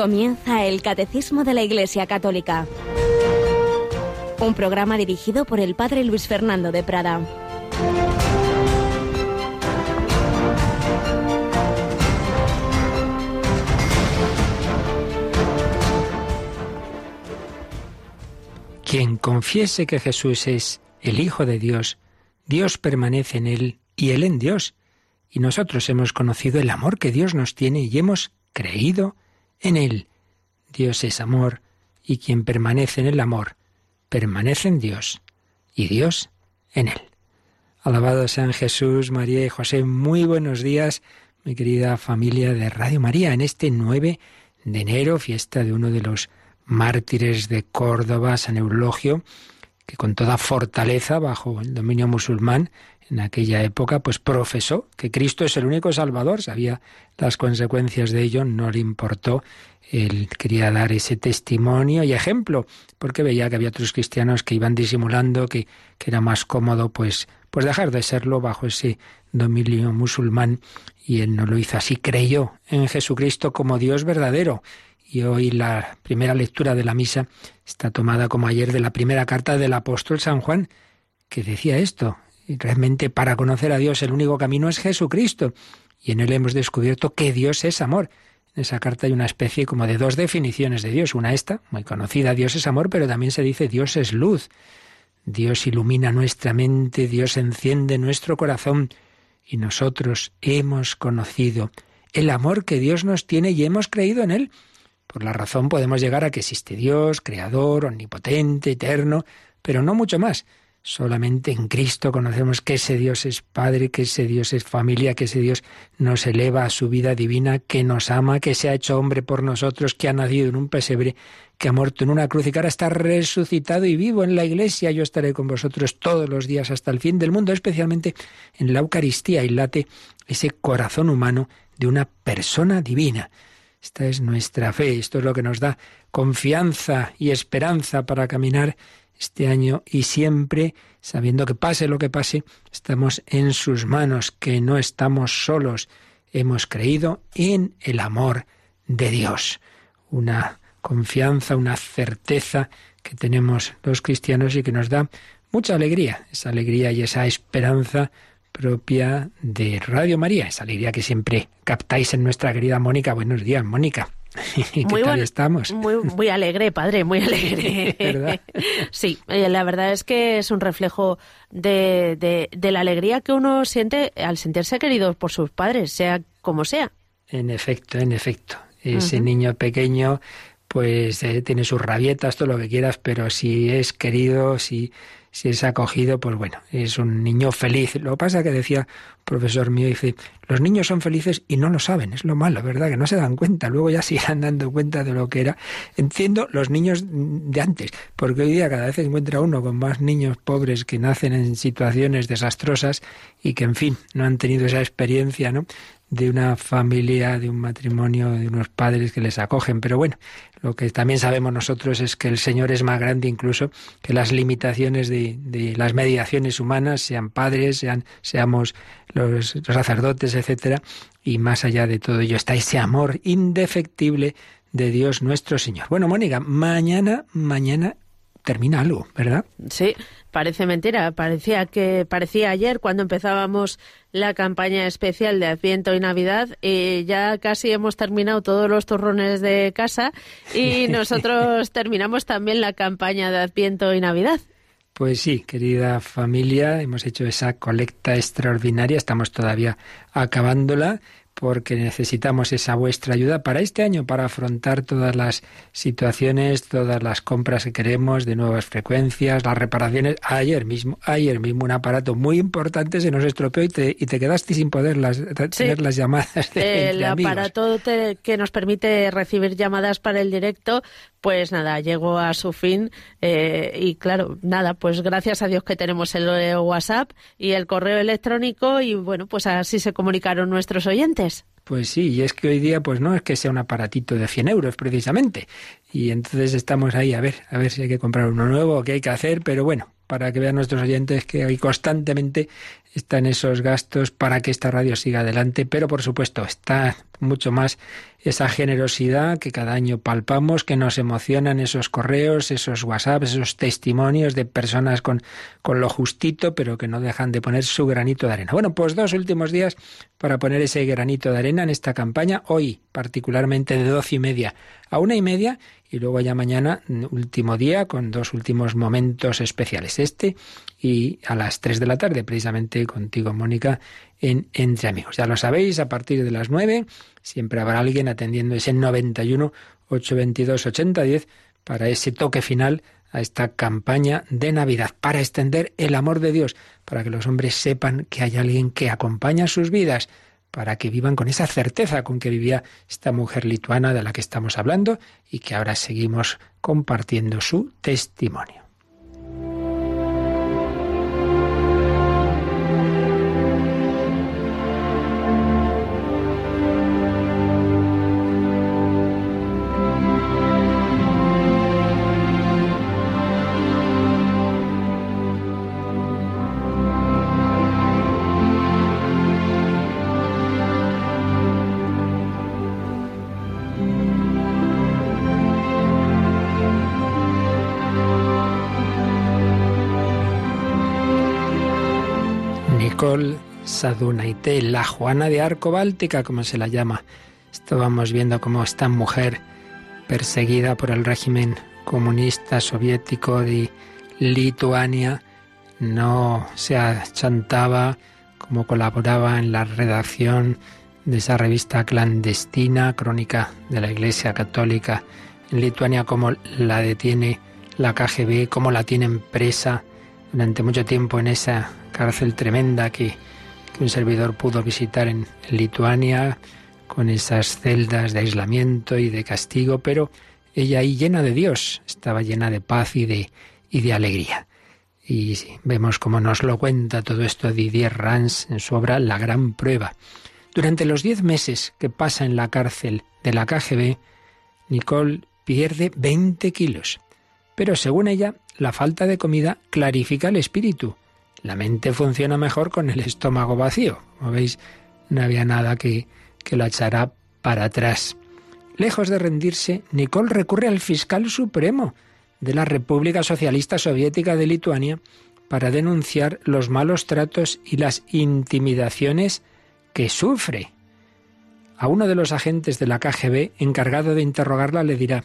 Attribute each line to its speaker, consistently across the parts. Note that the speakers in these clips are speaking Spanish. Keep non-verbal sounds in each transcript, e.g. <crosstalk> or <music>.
Speaker 1: Comienza el Catecismo de la Iglesia Católica. Un programa dirigido por el Padre Luis Fernando de Prada.
Speaker 2: Quien confiese que Jesús es el Hijo de Dios, Dios permanece en él y él en Dios. Y nosotros hemos conocido el amor que Dios nos tiene y hemos creído en Él. Dios es amor, y quien permanece en el amor, permanece en Dios, y Dios en Él. Alabado sean Jesús, María y José. Muy buenos días, mi querida familia de Radio María, en este 9 de enero, fiesta de uno de los mártires de Córdoba, San Eulogio, que con toda fortaleza, bajo el dominio musulmán, en aquella época, pues profesó que Cristo es el único Salvador, sabía las consecuencias de ello, no le importó, él quería dar ese testimonio y ejemplo, porque veía que había otros cristianos que iban disimulando, que, que era más cómodo pues, pues dejar de serlo bajo ese dominio musulmán, y él no lo hizo así, creyó en Jesucristo como Dios verdadero. Y hoy la primera lectura de la misa está tomada como ayer de la primera carta del apóstol San Juan, que decía esto, y realmente para conocer a Dios el único camino es Jesucristo. Y en él hemos descubierto que Dios es amor. En esa carta hay una especie como de dos definiciones de Dios. Una esta, muy conocida, Dios es amor, pero también se dice Dios es luz. Dios ilumina nuestra mente, Dios enciende nuestro corazón y nosotros hemos conocido el amor que Dios nos tiene y hemos creído en Él. Por la razón podemos llegar a que existe Dios, creador, omnipotente, eterno, pero no mucho más. Solamente en Cristo conocemos que ese Dios es Padre, que ese Dios es familia, que ese Dios nos eleva a su vida divina, que nos ama, que se ha hecho hombre por nosotros, que ha nacido en un pesebre, que ha muerto en una cruz y que ahora está resucitado y vivo en la iglesia. Yo estaré con vosotros todos los días hasta el fin del mundo, especialmente en la Eucaristía y late ese corazón humano de una persona divina. Esta es nuestra fe, esto es lo que nos da confianza y esperanza para caminar este año y siempre, sabiendo que pase lo que pase, estamos en sus manos, que no estamos solos. Hemos creído en el amor de Dios. Una confianza, una certeza que tenemos los cristianos y que nos da mucha alegría, esa alegría y esa esperanza propia de Radio María, esa alegría que siempre captáis en nuestra querida Mónica. Buenos días, Mónica. <laughs> ¿Qué
Speaker 3: muy
Speaker 2: tal estamos?
Speaker 3: Muy, muy alegre, padre, muy alegre. <laughs>
Speaker 2: ¿Verdad? <laughs>
Speaker 3: Sí, eh, la verdad es que es un reflejo de, de, de, la alegría que uno siente al sentirse querido por sus padres, sea como sea.
Speaker 2: En efecto, en efecto. Ese uh -huh. niño pequeño, pues eh, tiene sus rabietas, todo lo que quieras, pero si es querido, si si es acogido, pues bueno, es un niño feliz. Lo que pasa que decía profesor mío, dice, los niños son felices y no lo saben, es lo malo, ¿verdad? Que no se dan cuenta, luego ya <laughs> se dando cuenta de lo que era. Entiendo los niños de antes, porque hoy día cada vez se encuentra uno con más niños pobres que nacen en situaciones desastrosas y que, en fin, no han tenido esa experiencia, ¿no? De una familia, de un matrimonio, de unos padres que les acogen. Pero bueno, lo que también sabemos nosotros es que el Señor es más grande incluso que las limitaciones de, de las mediaciones humanas, sean padres, sean, seamos los, sacerdotes, etcétera, y más allá de todo ello está ese amor indefectible de Dios nuestro Señor. Bueno, Mónica, mañana, mañana termina algo, ¿verdad?
Speaker 3: Sí, parece mentira. Parecía que parecía ayer cuando empezábamos la campaña especial de Adviento y Navidad y ya casi hemos terminado todos los turrones de casa y <laughs> nosotros terminamos también la campaña de Adviento y Navidad.
Speaker 2: Pues sí, querida familia, hemos hecho esa colecta extraordinaria, estamos todavía acabándola porque necesitamos esa vuestra ayuda para este año, para afrontar todas las situaciones, todas las compras que queremos de nuevas frecuencias, las reparaciones. Ayer mismo, ayer mismo un aparato muy importante se nos estropeó y te, y te quedaste sin poder las, sí. tener las llamadas. De,
Speaker 3: el aparato te, que nos permite recibir llamadas para el directo, pues nada, llegó a su fin eh, y claro, nada, pues gracias a Dios que tenemos el WhatsApp y el correo electrónico y bueno, pues así se comunicaron nuestros oyentes.
Speaker 2: Pues sí, y es que hoy día pues no es que sea un aparatito de 100 euros precisamente. Y entonces estamos ahí a ver, a ver si hay que comprar uno nuevo o qué hay que hacer, pero bueno, para que vean nuestros oyentes que hay constantemente están esos gastos para que esta radio siga adelante, pero por supuesto está mucho más esa generosidad que cada año palpamos, que nos emocionan esos correos, esos WhatsApps, esos testimonios de personas con, con lo justito, pero que no dejan de poner su granito de arena. Bueno, pues dos últimos días para poner ese granito de arena en esta campaña, hoy particularmente de doce y media a una y media, y luego ya mañana, último día, con dos últimos momentos especiales. Este y a las tres de la tarde, precisamente contigo, Mónica, en Entre Amigos. Ya lo sabéis, a partir de las nueve siempre habrá alguien atendiendo ese 91 822 8010 para ese toque final a esta campaña de Navidad, para extender el amor de Dios, para que los hombres sepan que hay alguien que acompaña sus vidas, para que vivan con esa certeza con que vivía esta mujer lituana de la que estamos hablando y que ahora seguimos compartiendo su testimonio. Sadunaité, la Juana de Arco Báltica, como se la llama. Estábamos viendo cómo esta mujer perseguida por el régimen comunista soviético de Lituania no se achantaba, como colaboraba en la redacción de esa revista clandestina, crónica de la Iglesia Católica en Lituania, cómo la detiene la KGB, cómo la tienen presa durante mucho tiempo en esa cárcel tremenda que un servidor pudo visitar en Lituania con esas celdas de aislamiento y de castigo, pero ella ahí llena de Dios, estaba llena de paz y de, y de alegría. Y vemos cómo nos lo cuenta todo esto Didier Rans en su obra La Gran Prueba. Durante los diez meses que pasa en la cárcel de la KGB, Nicole pierde 20 kilos. Pero según ella, la falta de comida clarifica el espíritu la mente funciona mejor con el estómago vacío. Como veis, no había nada que, que lo echara para atrás. Lejos de rendirse, Nicole recurre al fiscal supremo de la República Socialista Soviética de Lituania para denunciar los malos tratos y las intimidaciones que sufre. A uno de los agentes de la KGB encargado de interrogarla le dirá,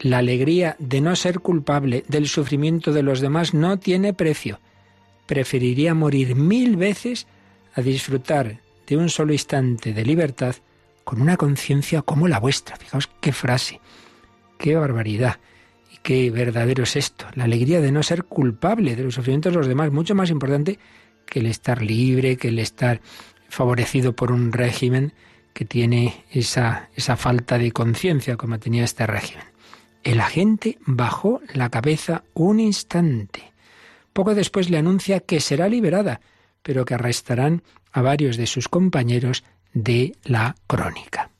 Speaker 2: la alegría de no ser culpable del sufrimiento de los demás no tiene precio preferiría morir mil veces a disfrutar de un solo instante de libertad con una conciencia como la vuestra. Fijaos qué frase, qué barbaridad y qué verdadero es esto. La alegría de no ser culpable de los sufrimientos de los demás, mucho más importante que el estar libre, que el estar favorecido por un régimen que tiene esa, esa falta de conciencia como tenía este régimen. El agente bajó la cabeza un instante. Poco después le anuncia que será liberada, pero que arrestarán a varios de sus compañeros de la crónica.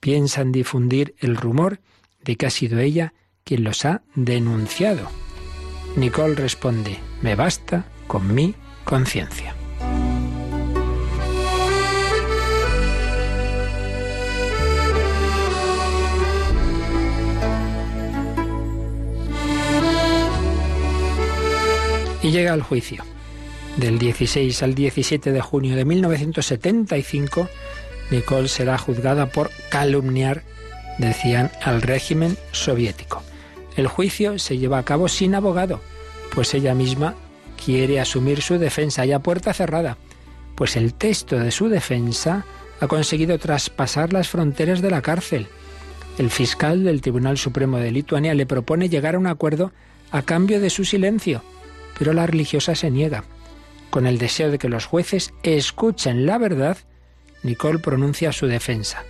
Speaker 2: Piensan difundir el rumor de que ha sido ella quien los ha denunciado. Nicole responde, me basta con mi conciencia. Y llega al juicio. Del 16 al 17 de junio de 1975, Nicole será juzgada por calumniar, decían, al régimen soviético. El juicio se lleva a cabo sin abogado, pues ella misma quiere asumir su defensa ya puerta cerrada, pues el texto de su defensa ha conseguido traspasar las fronteras de la cárcel. El fiscal del Tribunal Supremo de Lituania le propone llegar a un acuerdo a cambio de su silencio pero la religiosa se niega. Con el deseo de que los jueces escuchen la verdad, Nicole pronuncia su defensa.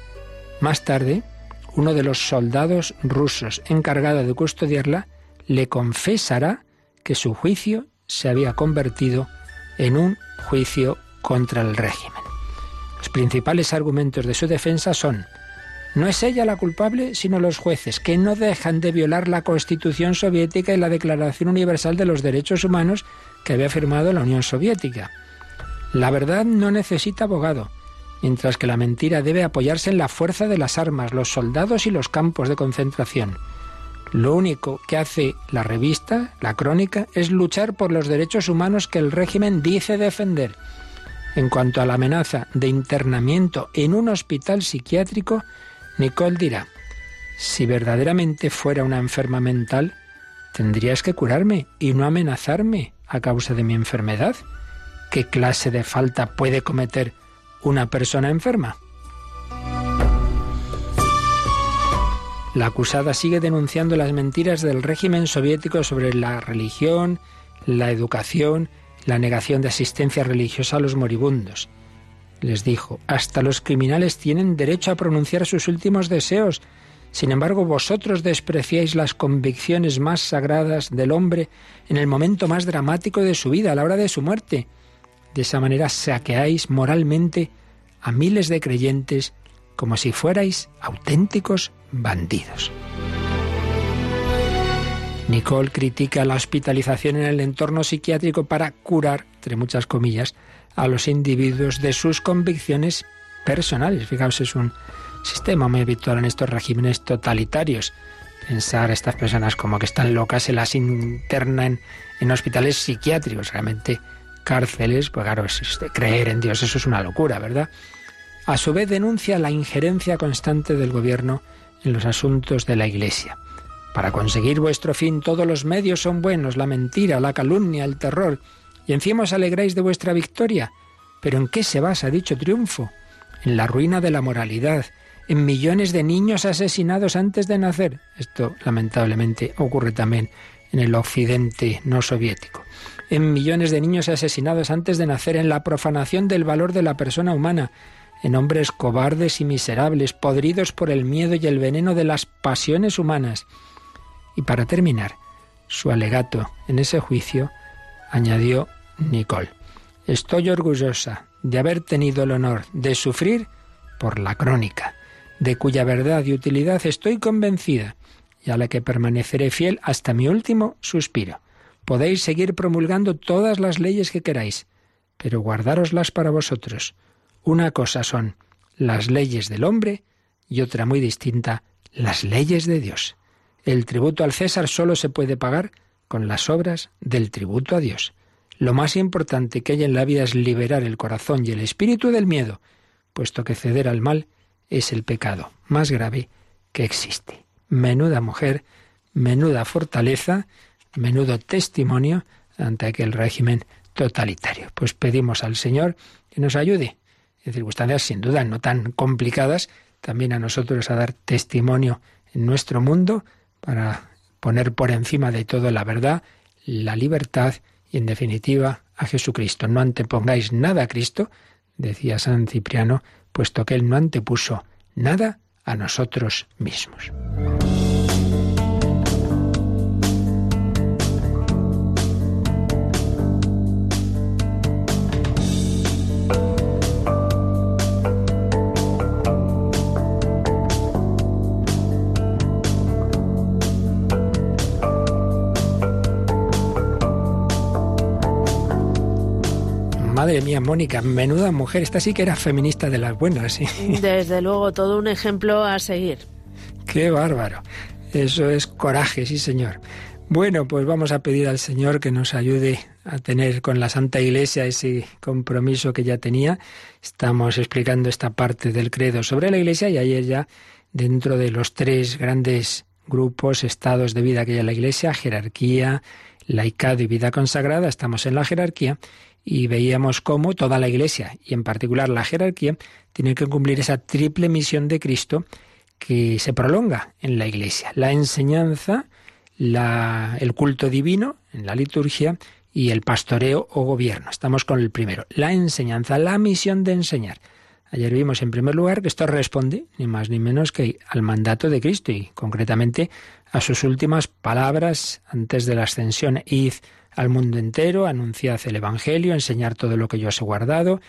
Speaker 2: Más tarde, uno de los soldados rusos encargado de custodiarla le confesará que su juicio se había convertido en un juicio contra el régimen. Los principales argumentos de su defensa son no es ella la culpable, sino los jueces, que no dejan de violar la Constitución soviética y la Declaración Universal de los Derechos Humanos que había firmado la Unión Soviética. La verdad no necesita abogado, mientras que la mentira debe apoyarse en la fuerza de las armas, los soldados y los campos de concentración. Lo único que hace la revista, la crónica, es luchar por los derechos humanos que el régimen dice defender. En cuanto a la amenaza de internamiento en un hospital psiquiátrico, Nicole dirá, si verdaderamente fuera una enferma mental, tendrías que curarme y no amenazarme a causa de mi enfermedad. ¿Qué clase de falta puede cometer una persona enferma? La acusada sigue denunciando las mentiras del régimen soviético sobre la religión, la educación, la negación de asistencia religiosa a los moribundos. Les dijo, hasta los criminales tienen derecho a pronunciar sus últimos deseos. Sin embargo, vosotros despreciáis las convicciones más sagradas del hombre en el momento más dramático de su vida, a la hora de su muerte. De esa manera saqueáis moralmente a miles de creyentes como si fuerais auténticos bandidos. Nicole critica la hospitalización en el entorno psiquiátrico para curar, entre muchas comillas, a los individuos de sus convicciones personales. Fijaos, es un sistema muy habitual en estos regímenes totalitarios. Pensar a estas personas como que están locas, se las internan en hospitales psiquiátricos, realmente cárceles, pues claro, creer en Dios, eso es una locura, ¿verdad? A su vez denuncia la injerencia constante del gobierno en los asuntos de la Iglesia. Para conseguir vuestro fin todos los medios son buenos, la mentira, la calumnia, el terror, y encima os alegráis de vuestra victoria. Pero ¿en qué se basa dicho triunfo? En la ruina de la moralidad, en millones de niños asesinados antes de nacer. Esto lamentablemente ocurre también en el occidente no soviético. En millones de niños asesinados antes de nacer, en la profanación del valor de la persona humana, en hombres cobardes y miserables, podridos por el miedo y el veneno de las pasiones humanas. Y para terminar, su alegato en ese juicio añadió Nicole. Estoy orgullosa de haber tenido el honor de sufrir por la crónica, de cuya verdad y utilidad estoy convencida y a la que permaneceré fiel hasta mi último suspiro. Podéis seguir promulgando todas las leyes que queráis, pero guardároslas para vosotros una cosa son las leyes del hombre y otra muy distinta, las leyes de Dios. El tributo al César solo se puede pagar con las obras del tributo a Dios. Lo más importante que hay en la vida es liberar el corazón y el espíritu del miedo, puesto que ceder al mal es el pecado más grave que existe. Menuda mujer, menuda fortaleza, menudo testimonio ante aquel régimen totalitario. Pues pedimos al Señor que nos ayude en circunstancias sin duda no tan complicadas, también a nosotros a dar testimonio en nuestro mundo para poner por encima de todo la verdad, la libertad y en definitiva a Jesucristo. No antepongáis nada a Cristo, decía San Cipriano, puesto que Él no antepuso nada a nosotros mismos. Madre mía, Mónica, menuda mujer. Esta sí que era feminista de las buenas, ¿sí?
Speaker 3: Desde luego, todo un ejemplo a seguir.
Speaker 2: Qué bárbaro. Eso es coraje, sí, señor. Bueno, pues vamos a pedir al Señor que nos ayude a tener con la Santa Iglesia ese compromiso que ya tenía. Estamos explicando esta parte del credo sobre la Iglesia y ayer ya dentro de los tres grandes grupos, estados de vida que hay en la Iglesia, jerarquía, laicado y vida consagrada, estamos en la jerarquía y veíamos cómo toda la Iglesia, y en particular la jerarquía, tiene que cumplir esa triple misión de Cristo que se prolonga en la Iglesia. La enseñanza, el culto divino en la liturgia y el pastoreo o gobierno. Estamos con el primero. La enseñanza, la misión de enseñar. Ayer vimos en primer lugar que esto responde ni más ni menos que al mandato de Cristo y concretamente a sus últimas palabras antes de la ascensión. Id al mundo entero, anunciad el Evangelio, enseñar todo lo que yo os he guardado.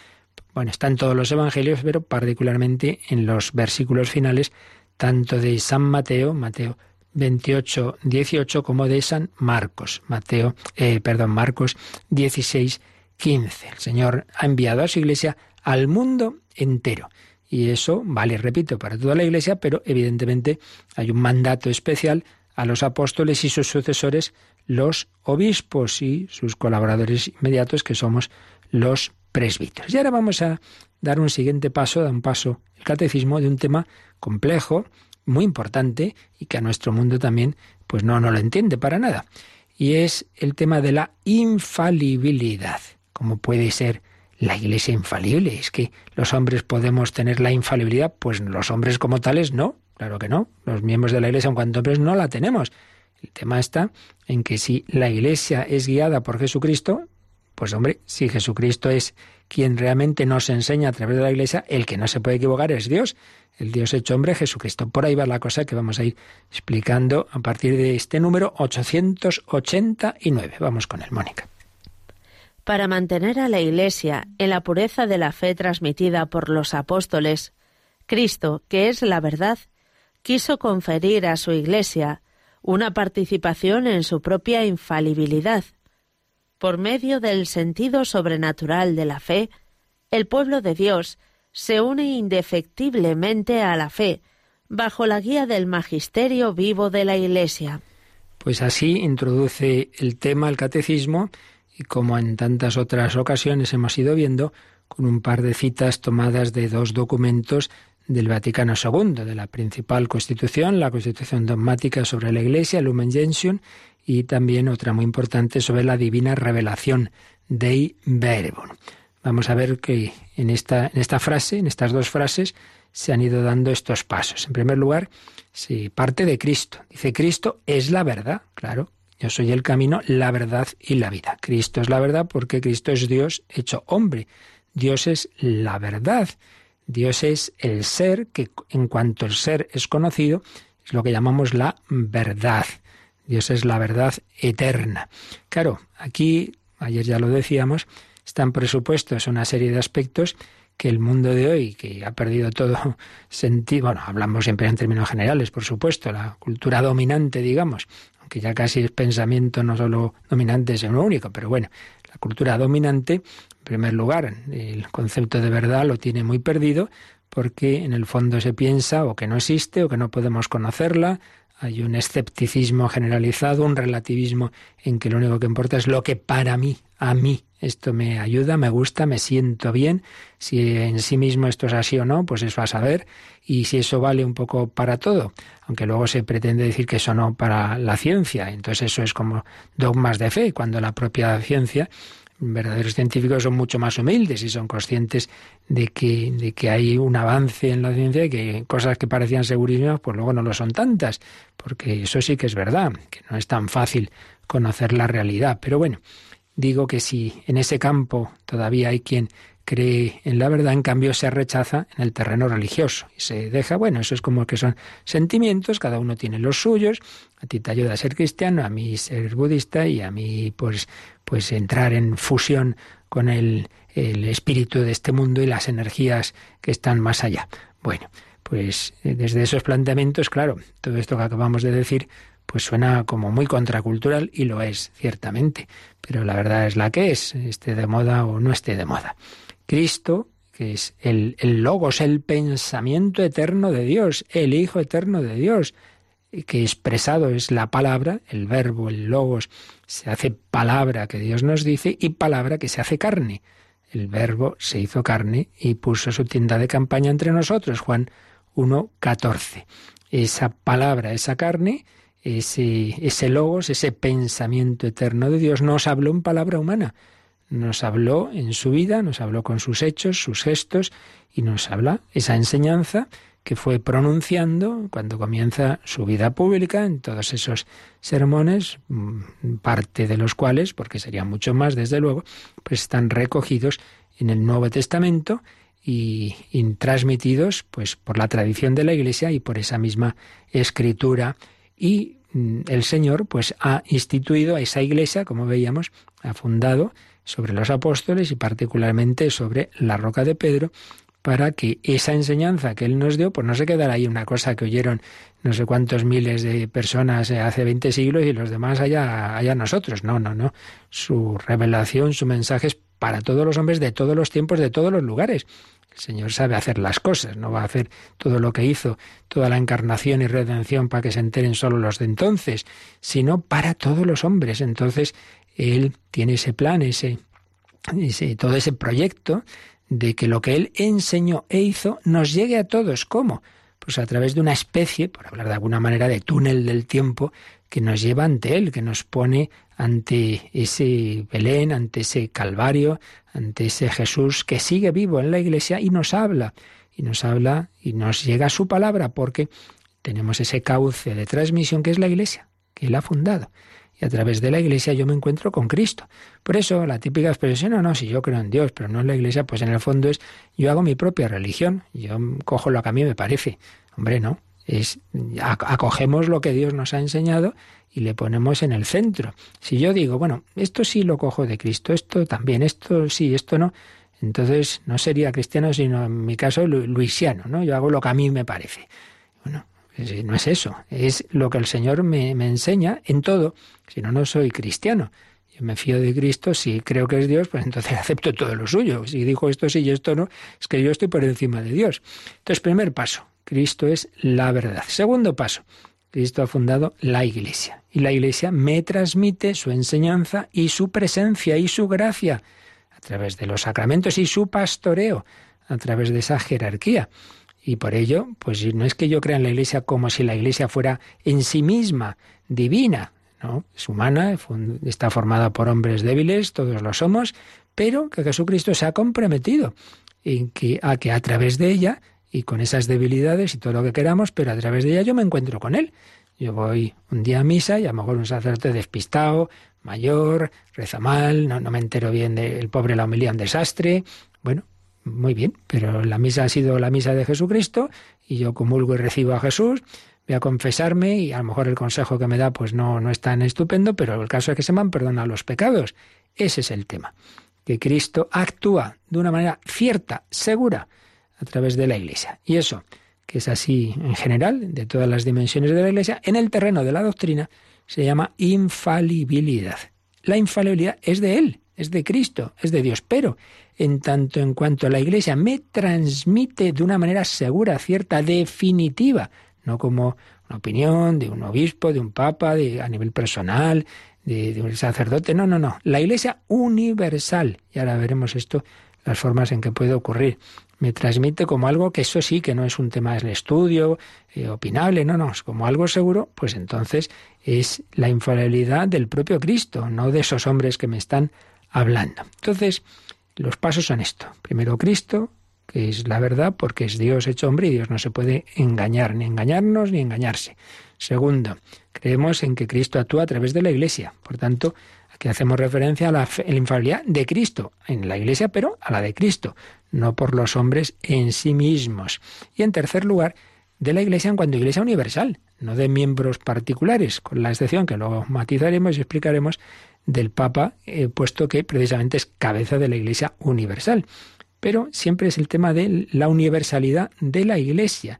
Speaker 2: Bueno, está en todos los Evangelios, pero particularmente en los versículos finales, tanto de San Mateo, Mateo 28, 18 como de San Marcos, Mateo, eh, perdón, Marcos 16, 15. El Señor ha enviado a su iglesia al mundo entero. Y eso vale, repito, para toda la iglesia, pero evidentemente hay un mandato especial a los apóstoles y sus sucesores, los obispos y sus colaboradores inmediatos, que somos los presbíteros. Y ahora vamos a dar un siguiente paso, dar un paso el catecismo de un tema complejo, muy importante y que a nuestro mundo también pues no, no lo entiende para nada. Y es el tema de la infalibilidad. ¿Cómo puede ser la Iglesia infalible? ¿Es que los hombres podemos tener la infalibilidad? Pues los hombres como tales no, claro que no. Los miembros de la Iglesia en cuanto hombres no la tenemos. El tema está en que si la Iglesia es guiada por Jesucristo, pues hombre, si Jesucristo es quien realmente nos enseña a través de la Iglesia, el que no se puede equivocar es Dios el Dios hecho hombre, Jesucristo. Por ahí va la cosa que vamos a ir explicando a partir de este número 889. Vamos con él, Mónica.
Speaker 3: Para mantener a la Iglesia en la pureza de la fe transmitida por los apóstoles, Cristo, que es la verdad, quiso conferir a su Iglesia una participación en su propia infalibilidad. Por medio del sentido sobrenatural de la fe, el pueblo de Dios se une indefectiblemente a la fe, bajo la guía del magisterio vivo de la Iglesia.
Speaker 2: Pues así introduce el tema el catecismo y como en tantas otras ocasiones hemos ido viendo, con un par de citas tomadas de dos documentos del Vaticano II, de la principal constitución, la Constitución dogmática sobre la Iglesia, Lumen Gentium, y también otra muy importante sobre la divina revelación, Dei Verbum. Vamos a ver que en esta, en esta frase, en estas dos frases, se han ido dando estos pasos. En primer lugar, se parte de Cristo. Dice, Cristo es la verdad, claro. Yo soy el camino, la verdad y la vida. Cristo es la verdad porque Cristo es Dios hecho hombre. Dios es la verdad. Dios es el ser que en cuanto el ser es conocido, es lo que llamamos la verdad. Dios es la verdad eterna. Claro, aquí, ayer ya lo decíamos, están presupuestos una serie de aspectos que el mundo de hoy, que ha perdido todo <laughs> sentido, bueno, hablamos siempre en términos generales, por supuesto, la cultura dominante, digamos, aunque ya casi es pensamiento no solo dominante, sino único, pero bueno, la cultura dominante, en primer lugar, el concepto de verdad lo tiene muy perdido, porque en el fondo se piensa o que no existe o que no podemos conocerla, hay un escepticismo generalizado, un relativismo en que lo único que importa es lo que para mí, a mí, esto me ayuda, me gusta, me siento bien. Si en sí mismo esto es así o no, pues eso a saber. Y si eso vale un poco para todo, aunque luego se pretende decir que eso no para la ciencia. Entonces eso es como dogmas de fe, cuando la propia ciencia verdaderos científicos son mucho más humildes y son conscientes de que, de que hay un avance en la ciencia y que cosas que parecían segurísimas, pues luego no lo son tantas, porque eso sí que es verdad, que no es tan fácil conocer la realidad. Pero bueno, digo que si en ese campo todavía hay quien cree en la verdad, en cambio se rechaza en el terreno religioso y se deja, bueno, eso es como que son sentimientos, cada uno tiene los suyos, a ti te ayuda a ser cristiano, a mí ser budista y a mí pues pues entrar en fusión con el, el espíritu de este mundo y las energías que están más allá. Bueno, pues eh, desde esos planteamientos, claro, todo esto que acabamos de decir, pues suena como muy contracultural y lo es, ciertamente, pero la verdad es la que es, esté de moda o no esté de moda. Cristo, que es el, logos, el pensamiento eterno de Dios, el Hijo eterno de Dios, que expresado es la palabra, el verbo, el logos, se hace palabra que Dios nos dice y palabra que se hace carne. El verbo se hizo carne y puso su tienda de campaña entre nosotros, Juan 1.14. Esa palabra, esa carne, ese, ese logos, ese pensamiento eterno de Dios nos habló en palabra humana. Nos habló en su vida, nos habló con sus hechos, sus gestos y nos habla esa enseñanza que fue pronunciando cuando comienza su vida pública en todos esos sermones, mm, parte de los cuales, porque serían mucho más desde luego, pues están recogidos en el Nuevo Testamento y, transmitidos pues por la tradición de la Iglesia y por esa misma escritura. Y mm, el Señor pues ha instituido a esa Iglesia, como veíamos, ha fundado sobre los apóstoles y particularmente sobre la roca de Pedro, para que esa enseñanza que Él nos dio, pues no se quedara ahí una cosa que oyeron no sé cuántos miles de personas hace 20 siglos y los demás allá, allá nosotros. No, no, no. Su revelación, su mensaje es para todos los hombres de todos los tiempos, de todos los lugares. El Señor sabe hacer las cosas, no va a hacer todo lo que hizo, toda la encarnación y redención para que se enteren solo los de entonces, sino para todos los hombres. Entonces, Él tiene ese plan, ese, ese todo ese proyecto de que lo que Él enseñó e hizo nos llegue a todos. ¿Cómo? Pues a través de una especie, por hablar de alguna manera, de túnel del tiempo que nos lleva ante Él, que nos pone ante ese Belén, ante ese Calvario, ante ese Jesús que sigue vivo en la Iglesia y nos habla, y nos habla y nos llega su palabra, porque tenemos ese cauce de transmisión que es la Iglesia, que Él ha fundado y a través de la Iglesia yo me encuentro con Cristo. Por eso la típica expresión, no, no, si yo creo en Dios, pero no en la Iglesia, pues en el fondo es yo hago mi propia religión, yo cojo lo que a mí me parece. Hombre, no, es acogemos lo que Dios nos ha enseñado y le ponemos en el centro. Si yo digo, bueno, esto sí lo cojo de Cristo, esto también, esto sí, esto no, entonces no sería cristiano, sino en mi caso luisiano, ¿no? Yo hago lo que a mí me parece. Bueno, no es eso, es lo que el Señor me, me enseña en todo, si no, no soy cristiano. Yo me fío de Cristo, si creo que es Dios, pues entonces <laughs> acepto todo lo suyo. Si dijo esto sí y esto no, es que yo estoy por encima de Dios. Entonces, primer paso, Cristo es la verdad. Segundo paso, Cristo ha fundado la Iglesia. Y la Iglesia me transmite su enseñanza y su presencia y su gracia a través de los sacramentos y su pastoreo, a través de esa jerarquía. Y por ello, pues no es que yo crea en la Iglesia como si la Iglesia fuera en sí misma divina, ¿no? Es humana, está formada por hombres débiles, todos lo somos, pero que Jesucristo se ha comprometido en que, a que a través de ella y con esas debilidades y todo lo que queramos, pero a través de ella yo me encuentro con Él. Yo voy un día a misa y a lo mejor un sacerdote despistado, mayor, reza mal, no, me entero bien del pobre la homilía, un desastre. Bueno, muy bien, pero la misa ha sido la misa de Jesucristo y yo comulgo y recibo a Jesús, voy a confesarme y a lo mejor el consejo que me da pues no, no es tan estupendo, pero el caso es que se me han perdonado los pecados. Ese es el tema, que Cristo actúa de una manera cierta, segura, a través de la Iglesia. Y eso, que es así en general, de todas las dimensiones de la Iglesia, en el terreno de la doctrina se llama infalibilidad. La infalibilidad es de Él, es de Cristo, es de Dios, pero en tanto en cuanto la Iglesia me transmite de una manera segura, cierta, definitiva, no como una opinión de un obispo, de un papa, de, a nivel personal, de, un sacerdote, no, no, no, la Iglesia universal, y ahora veremos esto, las formas en que puede ocurrir me transmite como algo que eso sí, que no es un tema del estudio, eh, opinable, no, no, es como algo seguro, pues entonces es la infalibilidad del propio Cristo, no de esos hombres que me están hablando. Entonces, los pasos son esto. Primero Cristo, que es la verdad, porque es Dios hecho hombre y Dios no se puede engañar, ni engañarnos, ni engañarse. Segundo, creemos en que Cristo actúa a través de la Iglesia. Por tanto, aquí hacemos referencia a la, a la infalibilidad de Cristo, en la Iglesia, pero a la de Cristo, no por los hombres en sí mismos. Y en tercer lugar, de la Iglesia en cuanto a Iglesia universal, no de miembros particulares, con la excepción que luego matizaremos y explicaremos del Papa, eh, puesto que precisamente es cabeza de la Iglesia universal. Pero siempre es el tema de la universalidad de la Iglesia.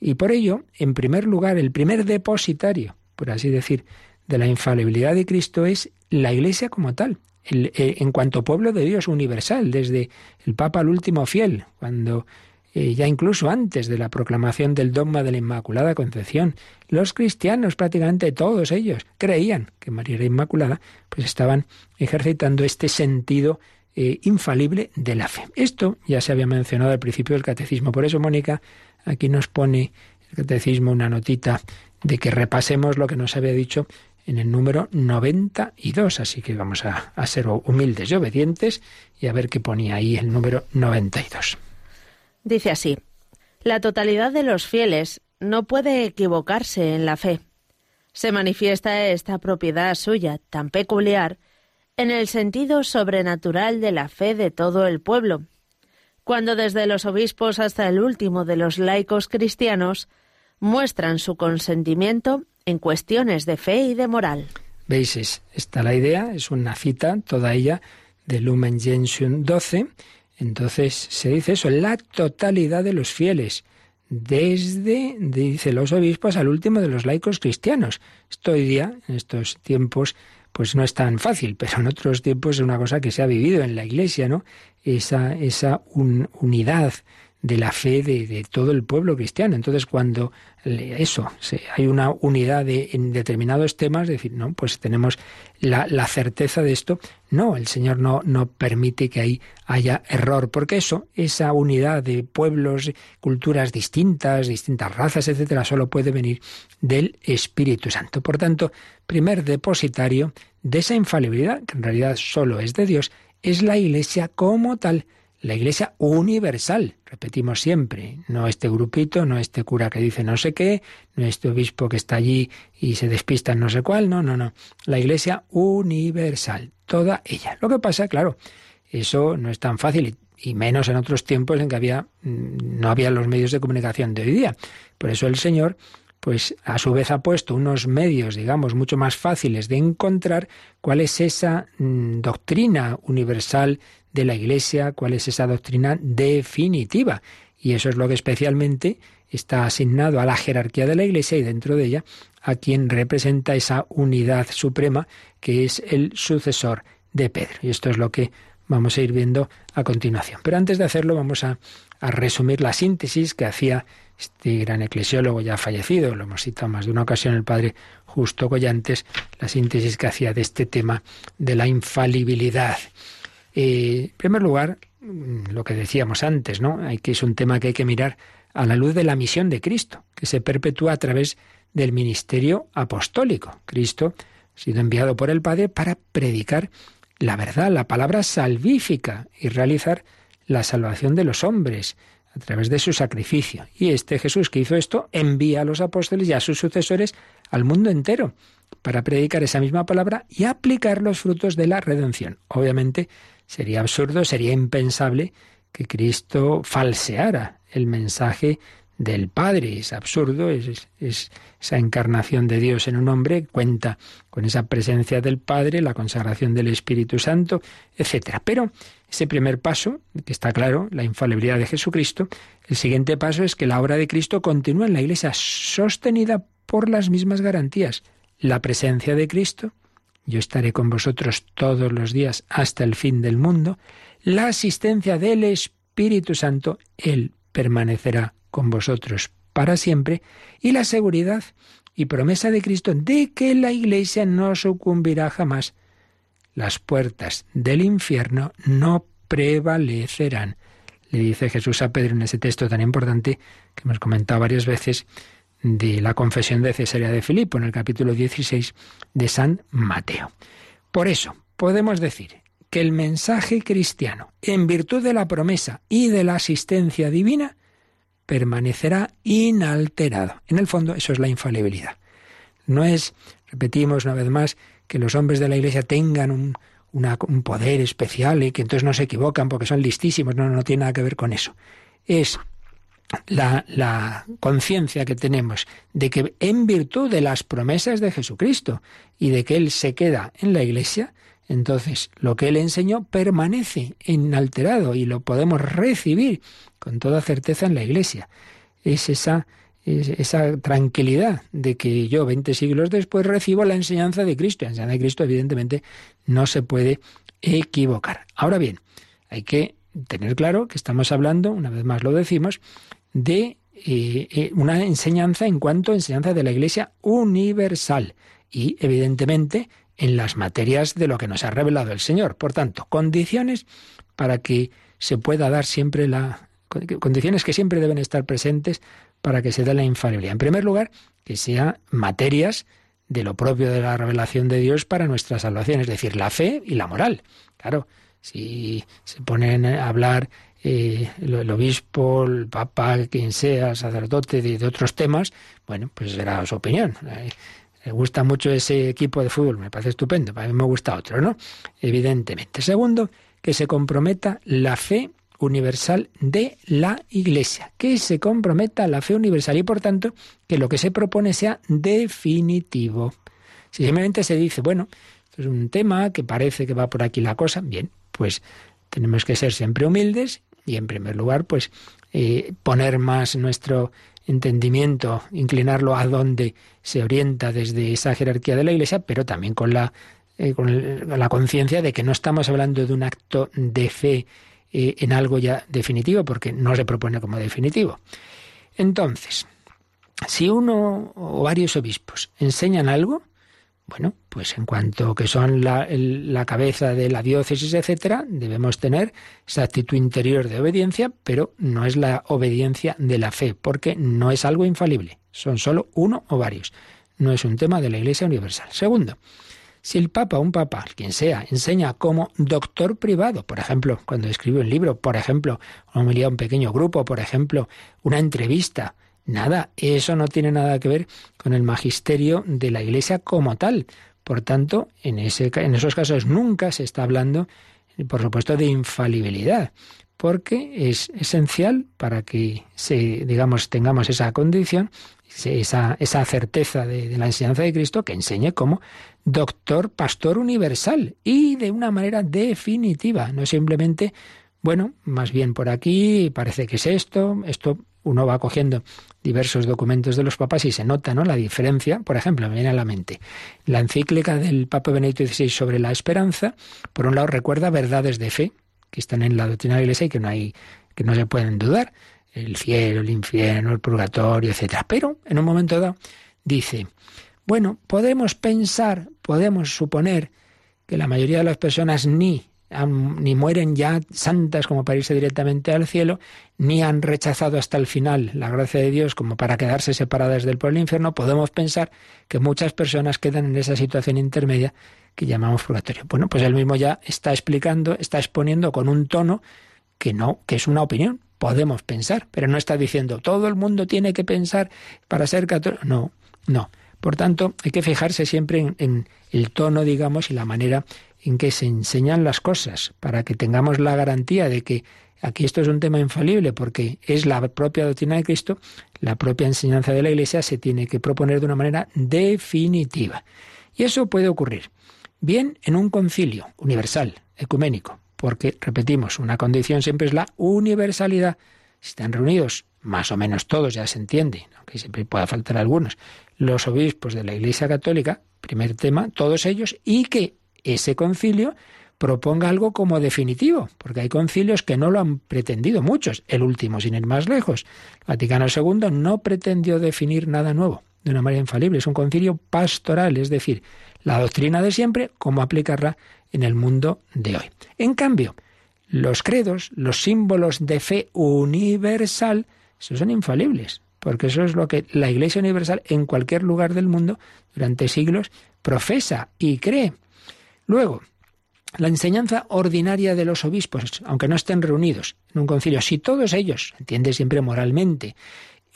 Speaker 2: Y por ello, en primer lugar, el primer depositario, por así decir, de la infalibilidad de Cristo es la Iglesia como tal, eh, en cuanto pueblo de Dios universal, desde el Papa al último fiel, cuando eh, ya incluso antes de la proclamación del dogma de la Inmaculada Concepción, los cristianos, prácticamente todos ellos, creían que María era Inmaculada, pues estaban ejercitando este sentido eh, infalible de la fe. Esto ya se había mencionado al principio del catecismo, por eso Mónica aquí nos pone el catecismo una notita de que repasemos lo que nos había dicho en el número 92. Así que vamos a, a, ser humildes y obedientes y a ver qué ponía ahí el número 92.
Speaker 3: Dice así, la totalidad de los fieles no puede equivocarse en la fe. Se manifiesta esta propiedad suya tan peculiar en el sentido sobrenatural de la fe de todo el pueblo, cuando desde los obispos hasta el último de los laicos cristianos muestran su consentimiento en cuestiones de fe y de moral.
Speaker 2: ¿Veis? Está la idea, es una cita, toda ella, de Lumen Gentium 12, Entonces se dice eso, la totalidad de los fieles, desde, dice los obispos, al último de los laicos cristianos. Esto hoy día, en estos tiempos, pues no es tan fácil, pero en otros tiempos es una cosa que se ha vivido en la Iglesia, ¿no? Esa, esa unidad de la fe de, todo el pueblo cristiano. Entonces, cuando eso, hay una unidad en determinados temas, decir, no, pues tenemos la, certeza de esto. No, el Señor no, no permite que ahí haya error, porque eso, esa unidad de pueblos, culturas distintas, distintas razas, etcétera, solo puede venir del Espíritu Santo. Por tanto, primer depositario de esa infalibilidad, que en realidad solo es de Dios, es la Iglesia como tal la Iglesia universal, repetimos siempre, no este grupito, no este cura que dice no sé qué, no este obispo que está allí y se despista en no sé cuál, no, no, no, la Iglesia universal, toda ella. Lo que pasa, claro, eso no es tan fácil y menos en otros tiempos en que había mm, no había los medios de comunicación de hoy día. Por eso el Señor pues a su vez ha puesto unos medios, digamos, mucho más fáciles de encontrar cuál es esa mm, doctrina universal de la Iglesia, cuál es esa doctrina definitiva. Y eso es lo que especialmente está asignado a la jerarquía de la Iglesia y dentro de ella a quien representa esa unidad suprema que es el sucesor de Pedro. Y esto es lo que vamos a ir viendo a continuación. Pero antes de hacerlo vamos a, a resumir la síntesis que hacía este gran eclesiólogo ya fallecido, lo hemos citado más de una ocasión el padre Justo Collantes, la síntesis que hacía de este tema de la infalibilidad. Eh, en primer lugar, mm, lo que decíamos antes, ¿no? Hay que es un tema que hay que mirar a la luz de la misión de Cristo, que se perpetúa a través del ministerio apostólico. Cristo ha sido enviado por el Padre para predicar la verdad, la palabra salvífica y realizar la salvación de los hombres a través de su sacrificio. Y este Jesús que hizo esto envía a los apóstoles y a sus sucesores al mundo entero para predicar esa misma palabra y aplicar los frutos de la redención. Obviamente, Sería absurdo, sería impensable que Cristo falseara el mensaje del Padre. Es absurdo, es, esa encarnación de Dios en un hombre, cuenta con esa presencia del Padre, la consagración del Espíritu Santo, etc. Pero ese primer paso, que está claro, la infalibilidad de Jesucristo, el siguiente paso es que la obra de Cristo continúa en la Iglesia sostenida por las mismas garantías. La presencia de Cristo, yo estaré con vosotros todos los días hasta el fin del mundo, la asistencia del Espíritu Santo, Él permanecerá con vosotros para siempre, y la seguridad y promesa de Cristo de que la Iglesia no sucumbirá jamás. Las puertas del infierno no prevalecerán. Le dice Jesús a Pedro en ese texto tan importante que hemos comentado varias veces, de la confesión de Cesarea de Filipo en el capítulo 16 de San Mateo. Por eso, podemos decir que el mensaje cristiano, en virtud de la promesa y de la asistencia divina, permanecerá inalterado. En el fondo, eso es la infalibilidad. No es, repetimos una vez más, que los hombres de la Iglesia tengan un, un poder especial y que entonces no se equivocan porque son listísimos. No, no tiene nada que ver con eso. Es la, conciencia que tenemos de que en virtud de las promesas de Jesucristo y de que Él se queda en la Iglesia, entonces lo que Él enseñó permanece inalterado y lo podemos recibir con toda certeza en la Iglesia. Es esa, tranquilidad de que yo 20 siglos después recibo la enseñanza de Cristo. La enseñanza de Cristo evidentemente no se puede equivocar. Ahora bien, hay que tener claro que estamos hablando, una vez más lo decimos, de eh, eh, una enseñanza en cuanto a enseñanza de la Iglesia universal y evidentemente en las materias de lo que nos ha revelado el Señor. Por tanto, condiciones para que se pueda dar siempre la condiciones que siempre deben estar presentes para que se dé la infalibilidad. En primer lugar, que sean materias de lo propio de la revelación de Dios para nuestra salvación, es decir, la fe y la moral. Claro, si se ponen a hablar eh, el, obispo, el papa, quien sea, sacerdote de, otros temas, bueno, pues será su opinión. Le gusta mucho ese equipo de fútbol, me parece estupendo, para mí me gusta otro, ¿no? Evidentemente. Segundo, que se comprometa la fe universal de la Iglesia, que se comprometa la fe universal y por tanto que lo que se propone sea definitivo. Si simplemente se dice, bueno, esto es un tema que parece que va por aquí la cosa, bien, pues Tenemos que ser siempre humildes y, en primer lugar, pues eh, poner más nuestro entendimiento, inclinarlo a donde se orienta desde esa jerarquía de la Iglesia, pero también con la, eh, con la conciencia de que no estamos hablando de un acto de fe eh, en algo ya definitivo, porque no se propone como definitivo. Entonces, si uno o varios obispos enseñan algo, bueno, pues en cuanto que son la, cabeza de la diócesis, etcétera, debemos tener esa actitud interior de obediencia, pero no es la obediencia de la fe, porque no es algo infalible. Son solo uno o varios. No es un tema de la Iglesia Universal. Segundo, si el Papa, un Papa, quien sea, enseña como doctor privado, por ejemplo, cuando escribe un libro, por ejemplo, una homilía a un pequeño grupo, por ejemplo, una entrevista, Nada, eso no tiene nada que ver con el magisterio de la Iglesia como tal. Por tanto, en, esos casos nunca se está hablando, por supuesto, de infalibilidad, porque es esencial para que digamos, tengamos esa condición, esa, esa certeza de, de la enseñanza de Cristo que enseñe como doctor, pastor universal y de una manera definitiva, no simplemente bueno, más bien por aquí, parece que es esto, esto uno va cogiendo diversos documentos de los papas y se nota ¿no? la diferencia. Por ejemplo, me viene a la mente la encíclica del Papa Benedicto XVI sobre la esperanza, por un lado recuerda verdades de fe que están en la doctrina de la Iglesia y que no hay, que no se pueden dudar, el cielo, el infierno, el purgatorio, etcétera. Pero en un momento dado dice, bueno, podemos pensar, podemos suponer que la mayoría de las personas ni ni mueren ya santas como para irse directamente al cielo, ni han rechazado hasta el final la gracia de Dios como para quedarse separadas del pueblo infierno, podemos pensar que muchas personas quedan en esa situación intermedia que llamamos purgatorio. Bueno, pues él mismo ya está explicando, está exponiendo con un tono que no, que es una opinión. Podemos pensar, pero no está diciendo todo el mundo tiene que pensar para ser católico. No, no. Por tanto, hay que fijarse siempre en el tono, digamos, y la manera en que se enseñan las cosas, para que tengamos la garantía de que aquí esto es un tema infalible, porque es la propia doctrina de Cristo, la propia enseñanza de la Iglesia se tiene que proponer de una manera definitiva. Y eso puede ocurrir bien en un concilio universal, ecuménico, porque, repetimos, una condición siempre es la universalidad. Si están reunidos más o menos todos, ya se entiende, aunque siempre pueda faltar algunos, los obispos de la Iglesia Católica, primer tema, todos ellos, y que ese concilio proponga algo como definitivo, porque hay concilios que no lo han pretendido muchos, el último sin ir más lejos. Vaticano II no pretendió definir nada nuevo de una manera infalible, es un concilio pastoral, es decir, la doctrina de siempre, cómo aplicarla en el mundo de hoy. En cambio, los credos, los símbolos de fe universal, esos son infalibles, porque eso es lo que la Iglesia Universal en cualquier lugar del mundo durante siglos profesa y cree. Luego, la enseñanza ordinaria de los obispos, aunque no estén reunidos en un concilio, si todos ellos, entiende siempre moralmente,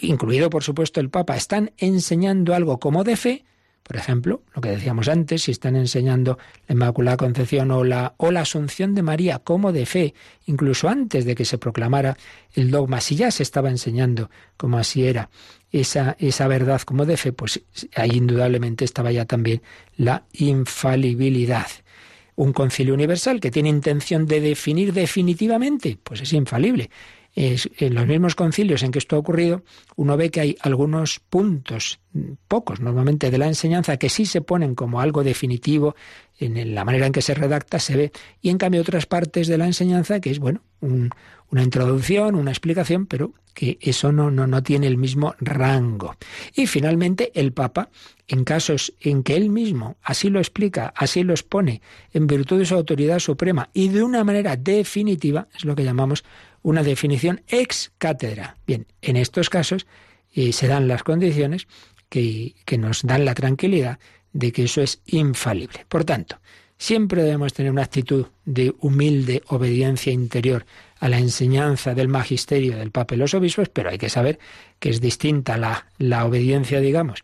Speaker 2: incluido por supuesto el Papa, están enseñando algo como de fe, por ejemplo, lo que decíamos antes, si están enseñando la Inmaculada Concepción o la, Asunción de María como de fe, incluso antes de que se proclamara el dogma, si ya se estaba enseñando como así era esa, esa verdad como de fe, pues ahí indudablemente estaba ya también la infalibilidad. Un concilio universal que tiene intención de definir definitivamente, pues es infalible en los mismos concilios en que esto ha ocurrido, uno ve que hay algunos puntos, pocos normalmente, de la enseñanza que sí se ponen como algo definitivo en la manera en que se redacta, se ve, y en cambio otras partes de la enseñanza que es, bueno, una introducción, una explicación, pero que eso no, no, no tiene el mismo rango. Y finalmente el Papa, en casos en que él mismo así lo explica, así lo expone, en virtud de su autoridad suprema y de una manera definitiva, es lo que llamamos una definición ex cátedra. Bien, en estos casos eh, se dan las condiciones que, que nos dan la tranquilidad de que eso es infalible. Por tanto, siempre debemos tener una actitud de humilde obediencia interior a la enseñanza del magisterio del Papa y los obispos, pero hay que saber que es distinta la, la obediencia, digamos,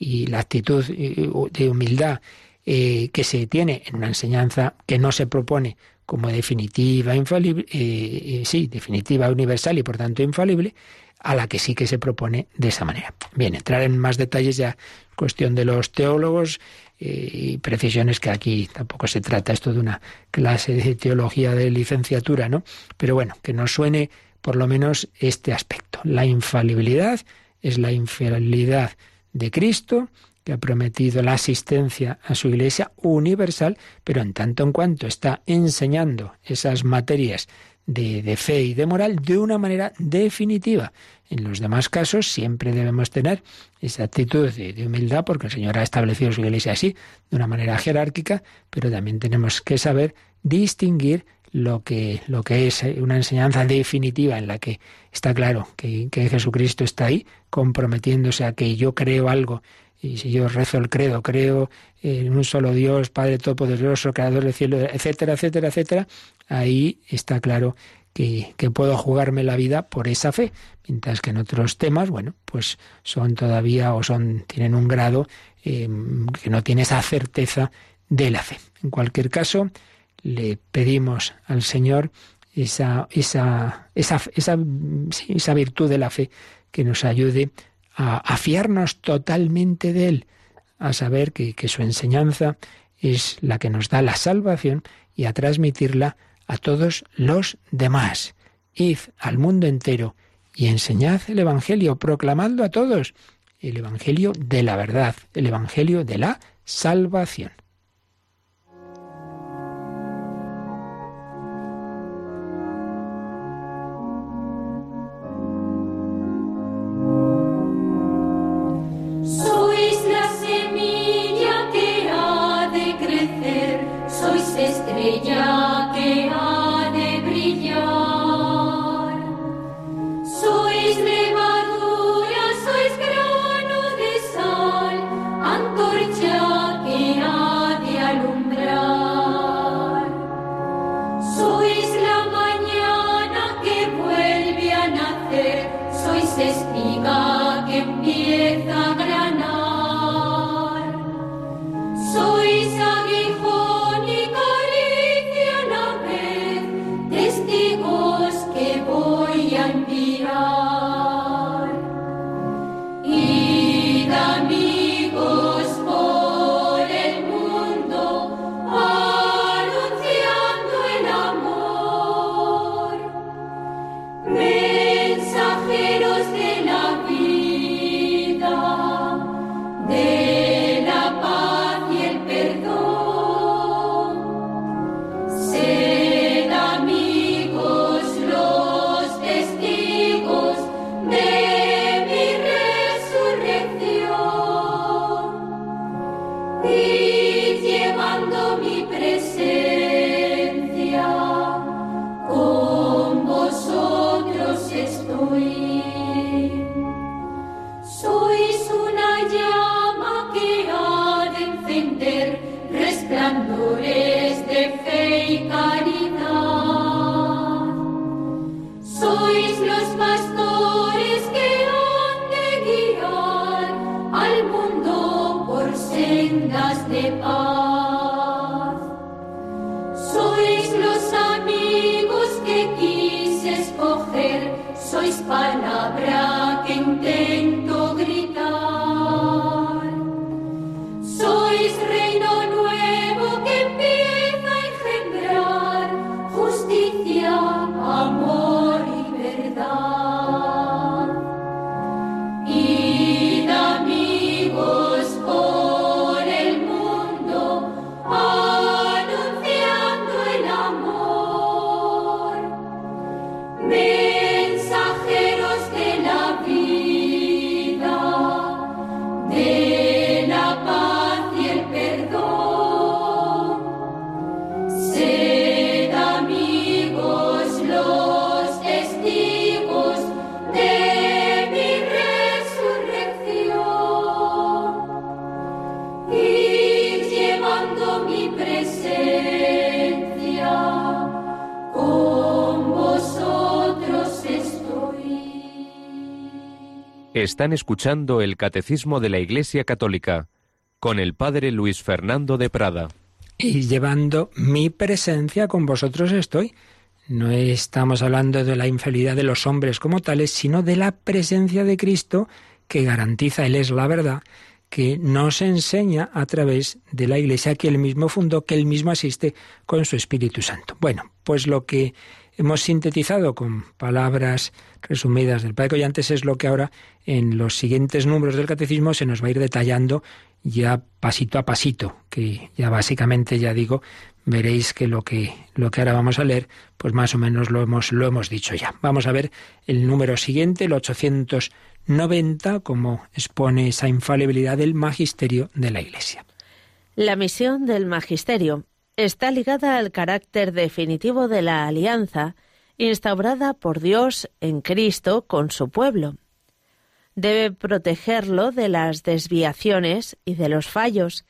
Speaker 2: y la actitud eh, de humildad eh, que se tiene en una enseñanza que no se propone como definitiva, infalible, eh, eh, sí, definitiva, universal y por tanto infalible, a la que sí que se propone de esa manera. Bien, entrar en más detalles ya, cuestión de los teólogos,
Speaker 4: eh, y precisiones que aquí tampoco se trata esto de una clase de teología de licenciatura, ¿no? Pero bueno, que nos suene por lo menos este aspecto. La infalibilidad es la infalibilidad de Cristo, ha prometido la asistencia a su Iglesia universal, pero en tanto en cuanto está enseñando esas materias de, fe y de moral de una manera definitiva. En los demás casos siempre debemos tener esa actitud de, humildad porque el Señor ha establecido su iglesia así, de una manera jerárquica, pero también tenemos que saber distinguir lo que, es una enseñanza definitiva en la que está claro que Jesucristo está ahí comprometiéndose a que yo creo algo y si yo rezo el credo, creo en un solo Dios, Padre Todopoderoso, Creador del cielo, etcétera, etcétera, etcétera, ahí está claro que, puedo jugarme la vida por esa fe, mientras que en otros temas, bueno, pues son todavía o son tienen un grado em, que no tiene esa certeza de la fe. En cualquier caso, le pedimos al Señor esa, esa, esa, esa, esa virtud de la fe que nos ayude a, fiarnos totalmente de Él, a saber que, que su enseñanza es la que nos da la salvación y a transmitirla a todos los demás. Id al mundo entero y enseñad el Evangelio, proclamadlo a todos, el Evangelio de la verdad, el Evangelio de la salvación. Hira.
Speaker 5: Están escuchando el Catecismo de la Iglesia Católica con el Padre Luis Fernando de Prada.
Speaker 4: Y llevando mi presencia con vosotros estoy. No estamos hablando de la infidelidad de los hombres como tales, sino de la presencia de Cristo que garantiza Él es la verdad,
Speaker 2: que nos enseña a través de la Iglesia que él mismo fundó, que él mismo asiste con su Espíritu Santo. Bueno, pues lo que hemos sintetizado con palabras resumidas del Padre Collantes es lo que ahora en los siguientes números del Catecismo se nos va a ir detallando ya pasito a pasito, que ya básicamente ya digo, veréis que lo que lo que ahora vamos a leer, pues más o menos lo hemos lo hemos dicho ya. Vamos a ver el número siguiente, el 890, como expone esa infalibilidad del magisterio de la Iglesia.
Speaker 3: La misión del magisterio está ligada al carácter definitivo de la alianza instaurada por Dios en Cristo con su pueblo. Debe protegerlo de las desviaciones y de los fallos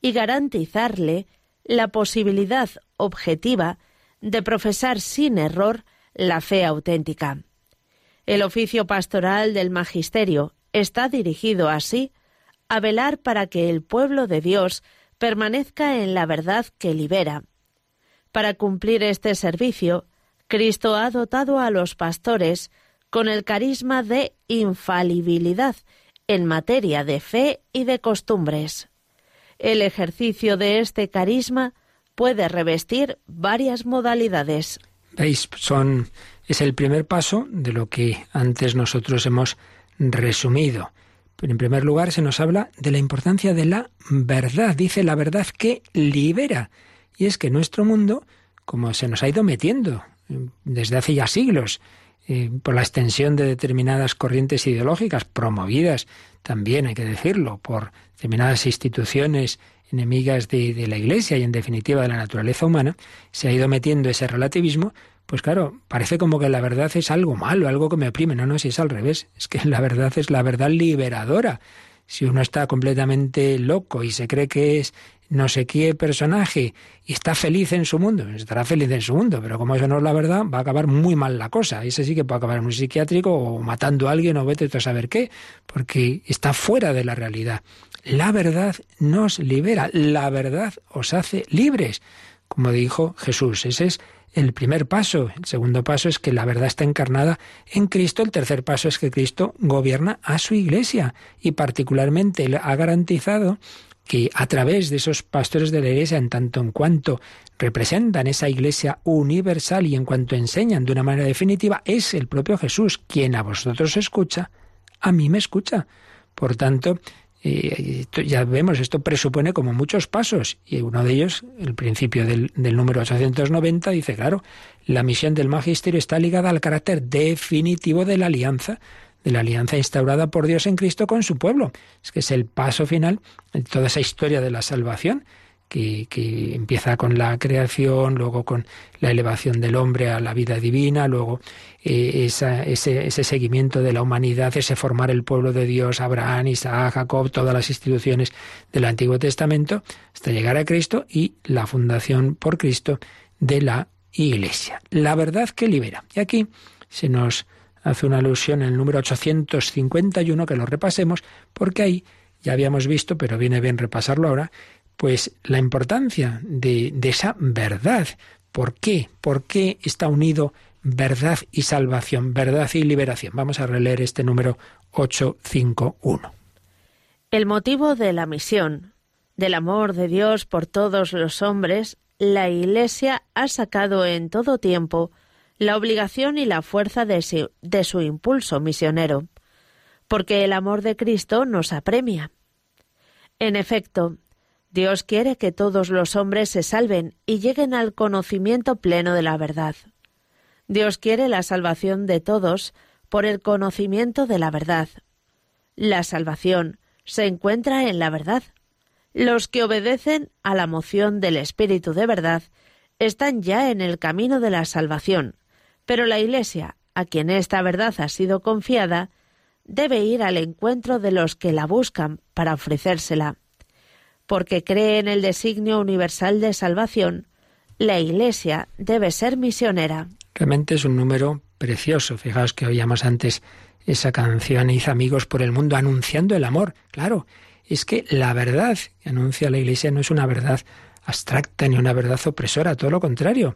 Speaker 3: y garantizarle la posibilidad objetiva de profesar sin error la fe auténtica. El oficio pastoral del magisterio está dirigido así a velar para que el pueblo de Dios permanezca en la verdad que libera. Para cumplir este servicio, Cristo ha dotado a los pastores con el carisma de infalibilidad en materia de fe y de costumbres. El ejercicio de este carisma puede revestir varias modalidades.
Speaker 2: ¿Veis? Son, es el primer paso de lo que antes nosotros hemos resumido. Pero en primer lugar se nos habla de la importancia de la verdad. Dice la verdad que libera. Y es que nuestro mundo, como se nos ha ido metiendo desde hace ya siglos, eh, por la extensión de determinadas corrientes ideológicas promovidas también, hay que decirlo, por determinadas instituciones enemigas de, la Iglesia y en definitiva de la naturaleza humana, se ha ido metiendo ese relativismo, pues claro, parece como que la verdad es algo malo, algo que me oprime. No, no, si es al revés, es que la verdad es la verdad liberadora. Si uno está completamente loco y se cree que es no sé qué personaje y está feliz en su mundo, estará feliz en su mundo, pero como eso no es la verdad, va a acabar muy mal la cosa. Ese sí que puede acabar en un psiquiátrico o matando a alguien o vete a saber qué, porque está fuera de la realidad. La verdad nos libera, la verdad os hace libres, como dijo Jesús. Ese es el primer paso. El segundo paso es que la verdad está encarnada en Cristo. El tercer paso es que Cristo gobierna a su iglesia y particularmente ha garantizado que a través de esos pastores de la Iglesia, en tanto en cuanto representan esa Iglesia universal y en cuanto enseñan de una manera definitiva, es el propio Jesús quien a vosotros escucha, a mí me escucha. Por tanto, eh, ya vemos, esto presupone como muchos pasos, y uno de ellos, el principio del, número 890, dice, claro, la misión del magisterio está ligada al carácter definitivo de la alianza de la alianza instaurada por Dios en Cristo con su pueblo. Es que es el paso final de toda esa historia de la salvación. Que, empieza con la creación, luego con la elevación del hombre a la vida divina, luego eh, ese, ese, seguimiento de la humanidad, ese formar el pueblo de Dios, Abraham, Isaac, Jacob, todas las instituciones del Antiguo Testamento, hasta llegar a Cristo y la fundación por Cristo de la Iglesia. La verdad que libera. Y aquí se nos hace una alusión en el número 851, que lo repasemos, porque ahí ya habíamos visto, pero viene bien repasarlo ahora, pues la importancia de, de esa verdad. ¿Por qué? ¿Por qué está unido verdad y salvación, verdad y liberación? Vamos a releer este número 851.
Speaker 3: El motivo de la misión, del amor de Dios por todos los hombres, la Iglesia ha sacado en todo tiempo la obligación y la fuerza de su, impulso misionero, porque el amor de Cristo nos apremia. En efecto, Dios quiere que todos los hombres se salven y lleguen al conocimiento pleno de la verdad. Dios quiere la salvación de todos por el conocimiento de la verdad. La salvación se encuentra en la verdad. Los que obedecen a la moción del Espíritu de verdad están ya en el camino de la salvación, pero la Iglesia, a quien esta verdad ha sido confiada, debe ir al encuentro de los que la buscan para ofrecérsela. Porque cree en el designio universal de salvación, la Iglesia debe ser misionera.
Speaker 2: Realmente es un número precioso. Fijaos que oíamos antes esa canción Hizo amigos por el mundo anunciando el amor. Claro, es que la verdad que anuncia la Iglesia no es una verdad abstracta ni una verdad opresora, todo lo contrario